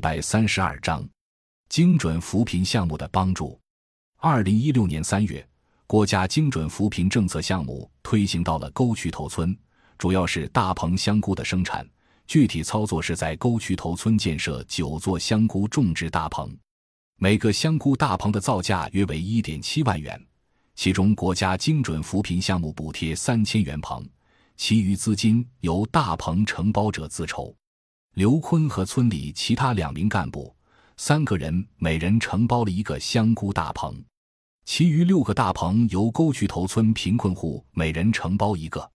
百三十二章，精准扶贫项目的帮助。二零一六年三月，国家精准扶贫政策项目推行到了沟渠头村，主要是大棚香菇的生产。具体操作是在沟渠头村建设九座香菇种植大棚，每个香菇大棚的造价约为一点七万元，其中国家精准扶贫项目补贴三千元棚，其余资金由大棚承包者自筹。刘坤和村里其他两名干部，三个人每人承包了一个香菇大棚，其余六个大棚由沟渠头村贫困户每人承包一个。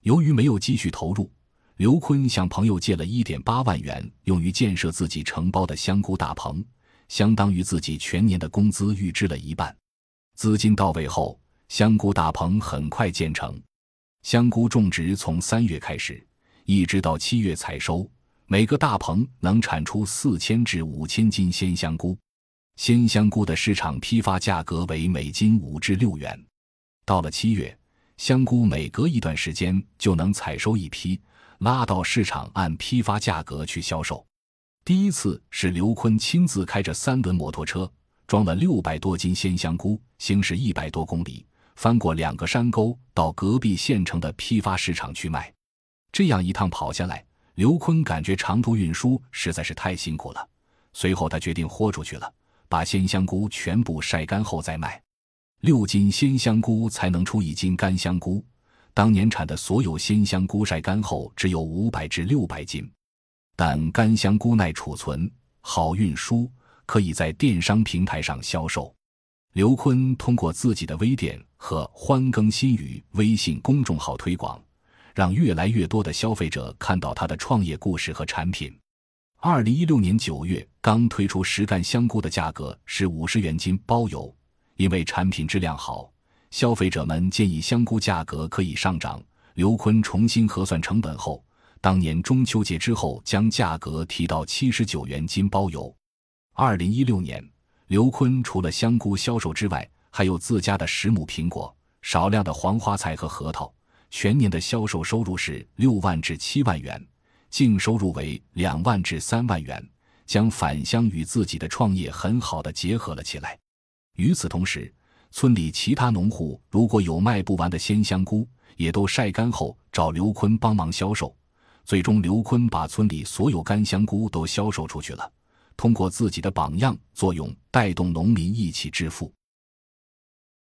由于没有积蓄投入，刘坤向朋友借了一点八万元，用于建设自己承包的香菇大棚，相当于自己全年的工资预支了一半。资金到位后，香菇大棚很快建成。香菇种植从三月开始，一直到七月采收。每个大棚能产出四千至五千斤鲜香菇，鲜香菇的市场批发价格为每斤五至六元。到了七月，香菇每隔一段时间就能采收一批，拉到市场按批发价格去销售。第一次是刘坤亲自开着三轮摩托车，装了六百多斤鲜香菇，行驶一百多公里，翻过两个山沟，到隔壁县城的批发市场去卖。这样一趟跑下来。刘坤感觉长途运输实在是太辛苦了，随后他决定豁出去了，把鲜香菇全部晒干后再卖。六斤鲜香菇才能出一斤干香菇，当年产的所有鲜香菇晒干后只有五百至六百斤，但干香菇耐储存、好运输，可以在电商平台上销售。刘坤通过自己的微店和欢耕新语微信公众号推广。让越来越多的消费者看到他的创业故事和产品。二零一六年九月，刚推出实干香菇的价格是五十元斤包邮，因为产品质量好，消费者们建议香菇价格可以上涨。刘坤重新核算成本后，当年中秋节之后将价格提到七十九元斤包邮。二零一六年，刘坤除了香菇销售之外，还有自家的十亩苹果、少量的黄花菜和核桃。全年的销售收入是六万至七万元，净收入为两万至三万元，将返乡与自己的创业很好的结合了起来。与此同时，村里其他农户如果有卖不完的鲜香菇，也都晒干后找刘坤帮忙销售。最终，刘坤把村里所有干香菇都销售出去了，通过自己的榜样作用，带动农民一起致富。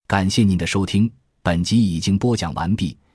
感谢您的收听，本集已经播讲完毕。